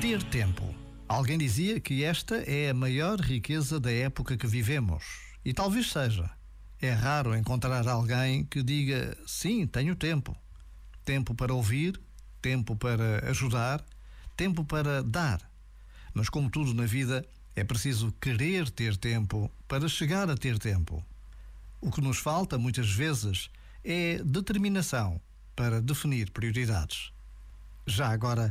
Ter tempo. Alguém dizia que esta é a maior riqueza da época que vivemos. E talvez seja. É raro encontrar alguém que diga: sim, tenho tempo. Tempo para ouvir, tempo para ajudar, tempo para dar. Mas, como tudo na vida, é preciso querer ter tempo para chegar a ter tempo. O que nos falta, muitas vezes, é determinação para definir prioridades. Já agora,